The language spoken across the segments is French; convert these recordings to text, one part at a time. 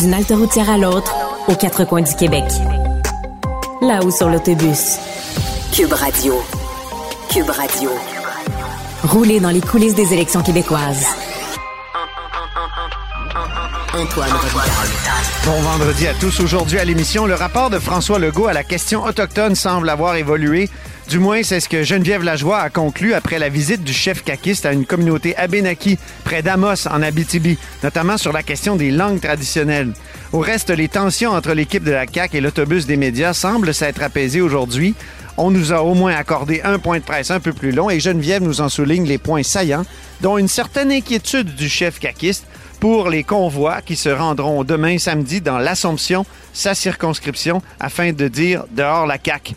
D'une halte routière à l'autre, aux quatre coins du Québec. Là-haut sur l'autobus. Cube Radio. Cube Radio. Rouler dans les coulisses des élections québécoises. Antoine Bon vendredi à tous. Aujourd'hui à l'émission, le rapport de François Legault à la question autochtone semble avoir évolué. Du moins, c'est ce que Geneviève Lajoie a conclu après la visite du chef caquiste à une communauté abénaki près d'Amos en Abitibi, notamment sur la question des langues traditionnelles. Au reste, les tensions entre l'équipe de la CAQ et l'autobus des médias semblent s'être apaisées aujourd'hui. On nous a au moins accordé un point de presse un peu plus long et Geneviève nous en souligne les points saillants, dont une certaine inquiétude du chef caquiste pour les convois qui se rendront demain samedi dans l'Assomption, sa circonscription, afin de dire dehors la CAQ.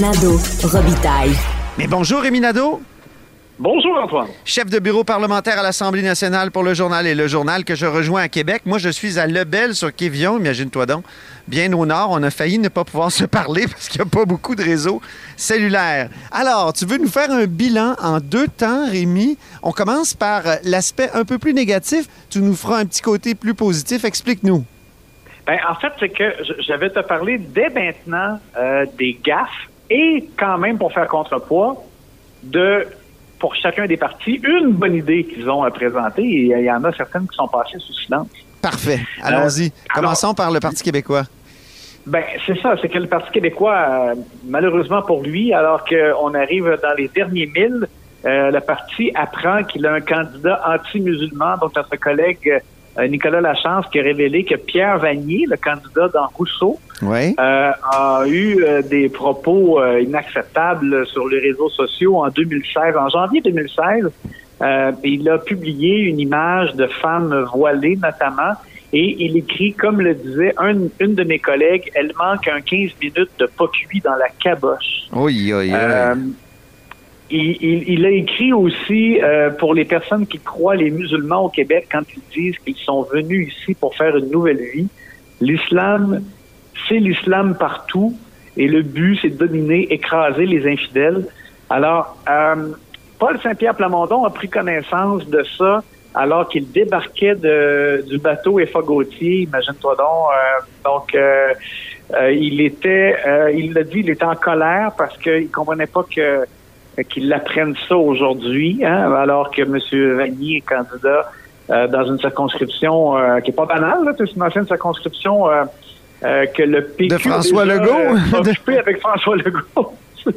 Nado Robitaille. Mais bonjour Rémi Nadeau. Bonjour Antoine. Chef de bureau parlementaire à l'Assemblée nationale pour le journal et le journal que je rejoins à Québec. Moi, je suis à Lebel sur Kévion, imagine-toi donc. Bien au nord, on a failli ne pas pouvoir se parler parce qu'il n'y a pas beaucoup de réseaux cellulaires. Alors, tu veux nous faire un bilan en deux temps, Rémi? On commence par l'aspect un peu plus négatif. Tu nous feras un petit côté plus positif. Explique-nous. Ben, en fait, c'est que je vais te parler dès maintenant euh, des gaffes et quand même, pour faire contrepoids, de pour chacun des partis, une bonne idée qu'ils ont à présenter et il y en a certaines qui sont passées sous silence. Parfait. Allons-y. Commençons par le Parti québécois. Ben, c'est ça, c'est que le Parti québécois, euh, malheureusement pour lui, alors qu'on arrive dans les derniers milles, euh, le parti apprend qu'il a un candidat anti-musulman, donc notre collègue euh, Nicolas Lachance qui a révélé que Pierre Vanier, le candidat dans Rousseau, oui. euh, a eu euh, des propos euh, inacceptables sur les réseaux sociaux en 2016. En janvier 2016, euh, il a publié une image de femmes voilées notamment et il écrit, comme le disait un- une de mes collègues, elle manque un 15 minutes de pas cuit dans la caboche. Oui, oui, oui. Il, il- il a écrit aussi euh, pour les personnes qui croient les musulmans au Québec quand ils disent qu'ils sont venus ici pour faire une nouvelle vie. L'islam, c'est l'islam partout et le but, c'est de dominer, écraser les infidèles. Alors, euh, Paul Saint-Pierre Plamondon a pris connaissance de ça alors qu'il débarquait de, du bateau Effa Gauthier, imagine-toi donc. euh, donc, euh, euh, il était, euh, il l'a dit, il était en colère parce qu'il comprenait pas que qu'il apprenne ça aujourd'hui, hein, alors que M. Vanier est candidat euh, dans une circonscription qui est pas banale, c'est une ancienne circonscription euh, que le PQ De François déjà, Legault. euh, occupé avec François Legault.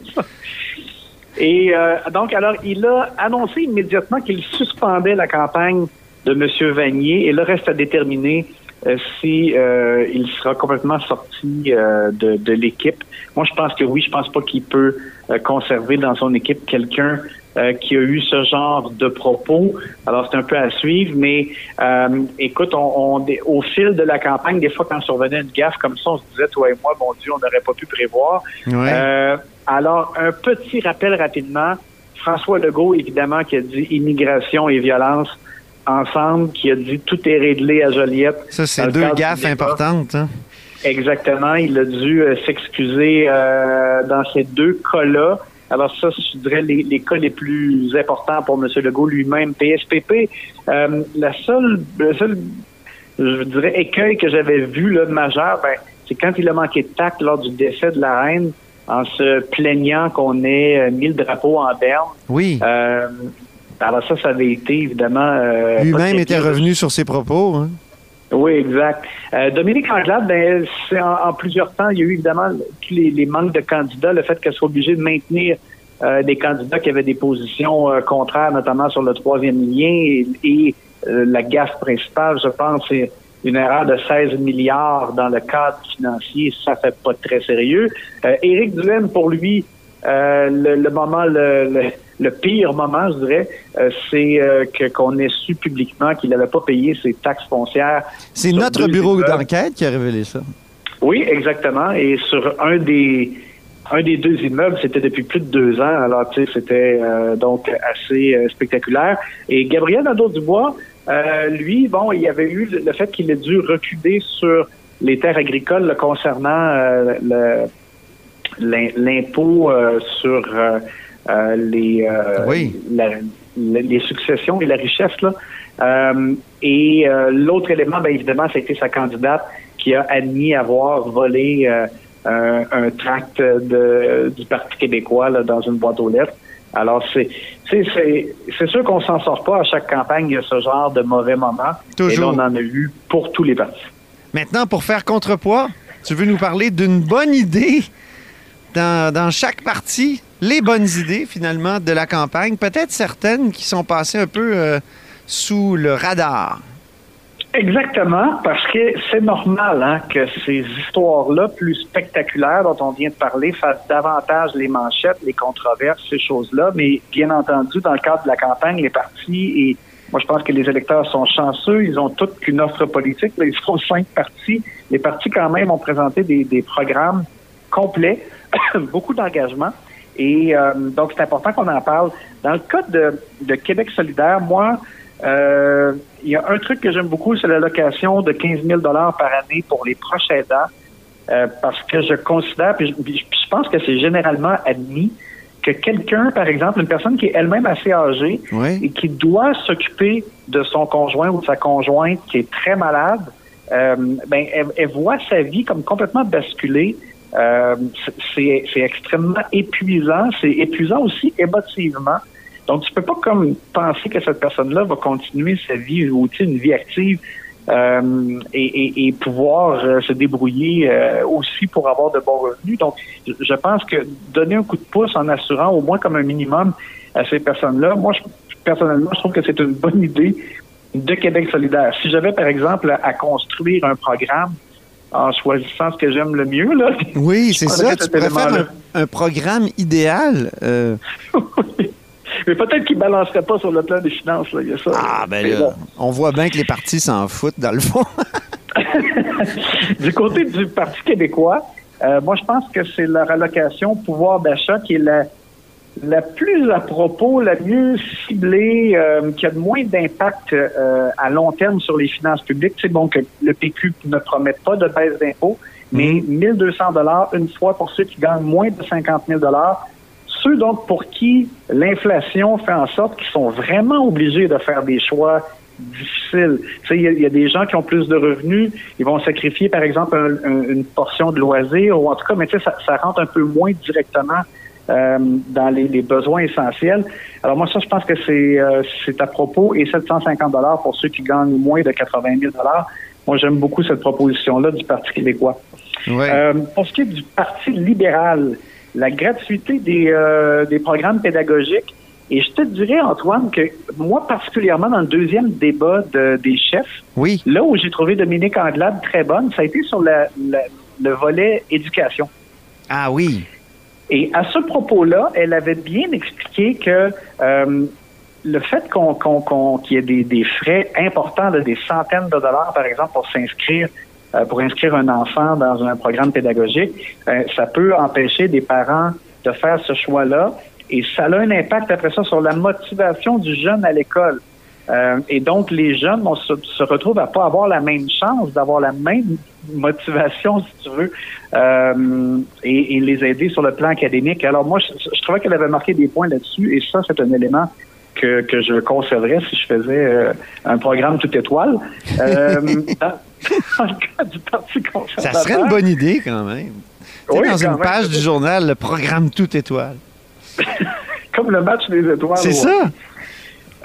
Et euh, donc, alors, il a annoncé immédiatement qu'il suspendait la campagne de M. Vanier et le reste à déterminer euh, si euh, il sera complètement sorti de, de l'équipe. Moi, je pense que oui, je pense pas qu'il peut conserver dans son équipe quelqu'un euh, qui a eu ce genre de propos. Alors, c'est un peu à suivre, mais euh, écoute, on, on- au fil de la campagne, des fois, quand survenait une gaffe comme ça, on se disait, toi et moi, mon Dieu, on n'aurait pas pu prévoir. Ouais. Euh, alors, un petit rappel rapidement. François Legault, évidemment, qui a dit immigration et violence ensemble, qui a dit tout est réglé à Joliette. Ça, c'est deux gaffes importantes. hein. Exactement. Il a dû euh, s'excuser euh, dans ces deux cas-là. Alors ça, je dirais les, les cas les plus importants pour M. Legault lui-même. PSPP, euh, la seule, le seul, je dirais, écueil que j'avais vu là, de majeur, ben, c'est quand il a manqué de tact lors du décès de la reine en se plaignant qu'on ait euh, mis le drapeau en berne. Oui. Euh, alors ça, ça avait été évidemment... euh, Lui-même était revenu sur ses propos. hein. Oui, exact. Euh, Dominique Anglade, ben, en, en plusieurs temps, il y a eu évidemment tous les, les manques de candidats, le fait qu'elle soit obligée de maintenir euh, des candidats qui avaient des positions euh, contraires, notamment sur le troisième lien, et, et, euh, la gaffe principale, je pense, c'est une erreur de 16 milliards dans le cadre financier, ça fait pas très sérieux. Euh, Éric Duhaime, pour lui, euh, le, le moment, le, le, le pire moment, je dirais, euh, c'est euh, que qu'on ait su publiquement qu'il n'avait pas payé ses taxes foncières. C'est notre bureau d'enquête qui a révélé ça. Oui, exactement. Et sur un des un des deux immeubles, c'était depuis plus de deux ans. Alors, tu sais, c'était euh, donc assez euh, spectaculaire. Et Gabriel Nadeau-Dubois, euh, lui, bon, il y avait eu le fait qu'il ait dû reculer sur les terres agricoles concernant l'impôt sur les, les successions et la richesse. Là. et l'autre élément, bien évidemment, ça a été sa candidate qui a admis avoir volé un, tract de, du Parti québécois dans une boîte aux lettres. Alors, c'est c'est sûr qu'on s'en sort pas à chaque campagne, il y a ce genre de mauvais moments. Toujours. Et là, on en a eu pour tous les partis. Maintenant, pour faire contrepoids, tu veux nous parler d'une bonne idée dans, dans chaque parti, les bonnes idées finalement de la campagne, peut-être certaines qui sont passées un peu euh, sous le radar. Exactement, parce que c'est normal hein, que ces histoires-là, plus spectaculaires dont on vient de parler, fassent davantage les manchettes, les controverses, ces choses-là. Mais bien entendu, dans le cadre de la campagne, les partis et moi, je pense que les électeurs sont chanceux. Ils ont toute qu'une offre politique. ils sont cinq partis. Les partis, quand même, ont présenté des, des programmes complets, beaucoup d'engagement. Et euh, donc, c'est important qu'on en parle. Dans le cas de, de Québec solidaire, moi, euh, il y a un truc que j'aime beaucoup, c'est l'allocation de 15 000 par année pour les proches aidants, euh, parce que je considère, puis je, pense que c'est généralement admis, que quelqu'un, par exemple, une personne qui est elle-même assez âgée et qui doit s'occuper de son conjoint ou de sa conjointe qui est très malade, euh, ben, elle, voit sa vie comme complètement basculée. Euh, c'est extrêmement épuisant. C'est épuisant aussi émotivement. Donc, tu peux pas comme penser que cette personne-là va continuer sa vie une vie active euh, et, pouvoir euh, se débrouiller aussi pour avoir de bons revenus. Donc, je pense que donner un coup de pouce en assurant au moins comme un minimum à ces personnes-là, moi, je, personnellement, je trouve que c'est une bonne idée de Québec solidaire. Si j'avais, par exemple, à construire un programme en choisissant ce que j'aime le mieux, là. Oui, c'est ça. Tu préfères un, un, programme idéal. oui. Mais peut-être qu'il ne balancerait pas sur le plan des finances. Là. Il y a ça, ah, ben là, on voit bien que les partis s'en foutent, dans le fond. du côté du Parti québécois, euh, moi, je pense que c'est leur allocation pouvoir d'achat qui est la, la plus à propos, la mieux ciblée, euh, qui a de moins d'impact euh, à long terme sur les finances publiques. C'est bon que le PQ ne promet pas de baisse d'impôts, mais 1200 mm-hmm. dollars une fois pour ceux qui gagnent moins de 50 000 dollars ceux donc pour qui l'inflation fait en sorte qu'ils sont vraiment obligés de faire des choix difficiles. Il y, a des gens qui ont plus de revenus, ils vont sacrifier par exemple une portion de loisirs ou en tout cas, mais ça, ça rentre un peu moins directement euh, dans les, besoins essentiels. Alors moi, ça, je pense que c'est euh, c'est à propos et 750 dollars pour ceux qui gagnent moins de 80 000 dollars. Moi, j'aime beaucoup cette proposition-là du Parti québécois. Euh, pour ce qui est du Parti libéral, la gratuité des, des programmes pédagogiques. Et je te dirais, Antoine, que moi, particulièrement dans le deuxième débat des chefs, oui. là où j'ai trouvé Dominique Anglade très bonne, ça a été sur le volet éducation. Ah oui. Et à ce propos-là, elle avait bien expliqué que euh, le fait qu'on qu'il y ait des, des frais importants, de des centaines de dollars, par exemple, pour s'inscrire euh, pour inscrire un enfant dans un programme pédagogique, euh, ça peut empêcher des parents de faire ce choix-là et ça a un impact après ça sur la motivation du jeune à l'école. Euh, et donc, les jeunes se, retrouvent à pas avoir la même chance d'avoir la même motivation, si tu veux, et, les aider sur le plan académique. Alors, moi, je, je trouvais qu'elle avait marqué des points là-dessus, et ça, c'est un élément que, que je conserverais si je faisais euh, un programme tout étoile. Euh, dans, le cas du Parti conservateur. Ça serait une bonne idée quand même. Oui, dans une page du journal, le programme tout étoile. Comme le match des étoiles. C'est ça.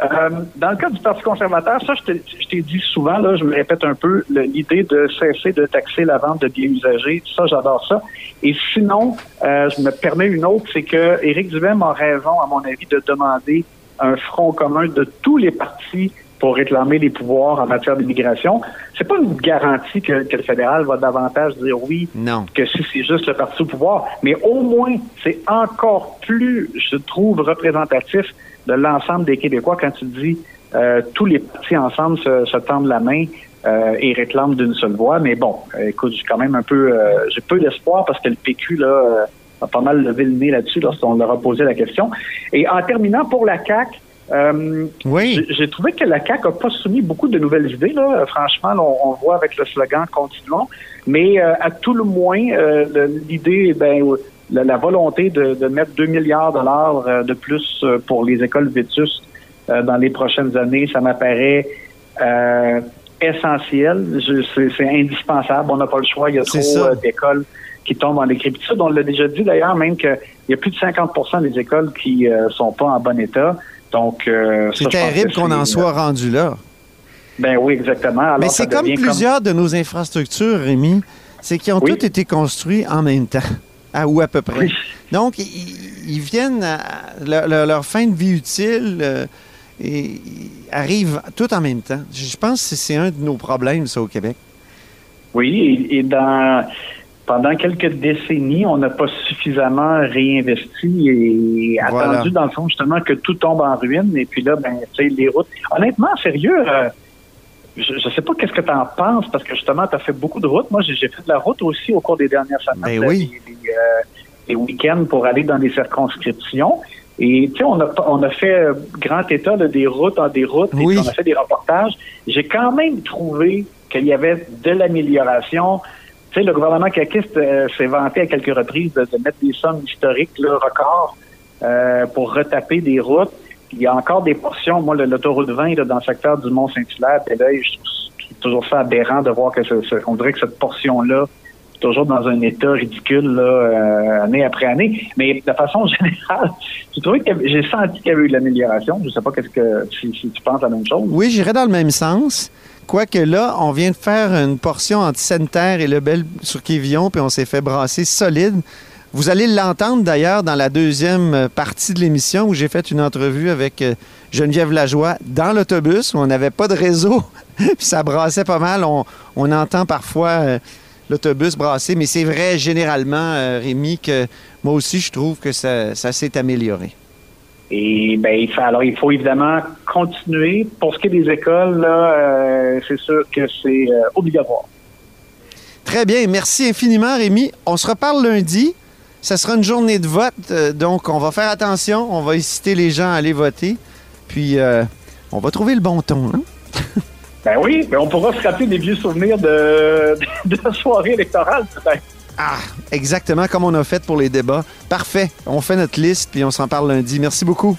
Euh, dans le cas du Parti conservateur, ça, je t'ai dit souvent, là, je me répète un peu, l'idée de cesser de taxer la vente de biens usagés, ça, j'adore ça. Et sinon, je me permets une autre, c'est que Éric Duhem a raison, à mon avis, de demander un front commun de tous les partis pour réclamer les pouvoirs en matière d'immigration. C'est pas une garantie que, le fédéral va davantage dire oui non. que si c'est juste le parti au pouvoir, mais au moins c'est encore plus, je trouve, représentatif de l'ensemble des Québécois quand tu dis euh, tous les partis ensemble se, tendent la main euh, et réclament d'une seule voix. Mais bon, écoute, j'ai quand même un peu, j'ai peu d'espoir parce que le PQ là a pas mal levé le nez là-dessus lorsqu'on leur a posé la question. Et en terminant pour la CAC. Oui. J'ai trouvé que la CAQ n'a pas soumis beaucoup de nouvelles idées. Là. Franchement, on, voit avec le slogan Continuons. Mais à tout le moins, l'idée, ben, la, volonté de, de, mettre 2 milliards de dollars euh, de plus euh, pour les écoles vétustes euh, dans les prochaines années, ça m'apparaît essentiel. C'est indispensable. On n'a pas le choix. Il y a trop d'écoles qui tombent en décrépitude. On l'a déjà dit d'ailleurs, même qu'il y a plus de 50% des écoles qui ne sont pas en bon état. Donc, c'est terrible qu'on en soit rendu là. Ben oui, exactement. Mais c'est comme plusieurs de nos infrastructures, Rémi, c'est qu'ils ont toutes été construits en même temps. À ou à peu près. Donc, ils, viennent à leur, fin de vie utile euh, et arrivent tout en même temps. Je pense que c'est un de nos problèmes, ça, au Québec. Oui, et, dans, pendant quelques décennies, on n'a pas suffisamment réinvesti et attendu, dans le fond, justement, que tout tombe en ruine. Et puis là, ben, tu sais, les routes. Honnêtement, sérieux, euh, je ne sais pas qu'est-ce que tu en penses, parce que justement, tu as fait beaucoup de routes. Moi, j'ai fait de la route aussi au cours des dernières semaines. Ben oui. Euh, les, week-ends pour aller dans des circonscriptions. Et tu sais, on a, on a fait euh, grand état des routes en des routes, et on a fait des reportages. J'ai quand même trouvé qu'il y avait de l'amélioration. Tu sais, le gouvernement caquiste euh, s'est vanté à quelques reprises de, mettre des sommes historiques, le record, pour retaper des routes il y a encore des portions. Moi, l'autoroute 20 là, dans le secteur du Mont-Saint-Hilaire, et là, je trouve toujours ça aberrant de voir que on dirait que cette portion-là est toujours dans un état ridicule là, euh, année après année. Mais de façon générale, j'ai senti qu'il y avait eu de l'amélioration. Je ne sais pas qu'est-ce que si, tu penses la même chose. Oui, j'irais dans le même sens. Quoique là, on vient de faire une portion entre Sainte-Terre et Lebel sur Quévillon, puis on s'est fait brasser solide. Vous allez l'entendre d'ailleurs dans la deuxième partie de l'émission où j'ai fait une entrevue avec euh, Geneviève Lajoie dans l'autobus où on n'avait pas de réseau, puis ça brassait pas mal. On, entend parfois euh, l'autobus brasser, mais c'est vrai généralement, euh, Rémi, que moi aussi je trouve que ça, s'est amélioré. Et ben, il faut, alors il faut évidemment continuer. Pour ce qui est des écoles, là, c'est sûr que c'est obligatoire. Très bien, merci infiniment, Rémi. On se reparle lundi. Ça sera une journée de vote, euh, donc on va faire attention, on va inciter les gens à aller voter, puis euh, on va trouver le bon ton. Hein? ben oui, mais on pourra se rappeler des vieux souvenirs de, de, la soirée électorale peut-être. Ah, exactement comme on a fait pour les débats. Parfait. On fait notre liste, puis on s'en parle lundi. Merci beaucoup.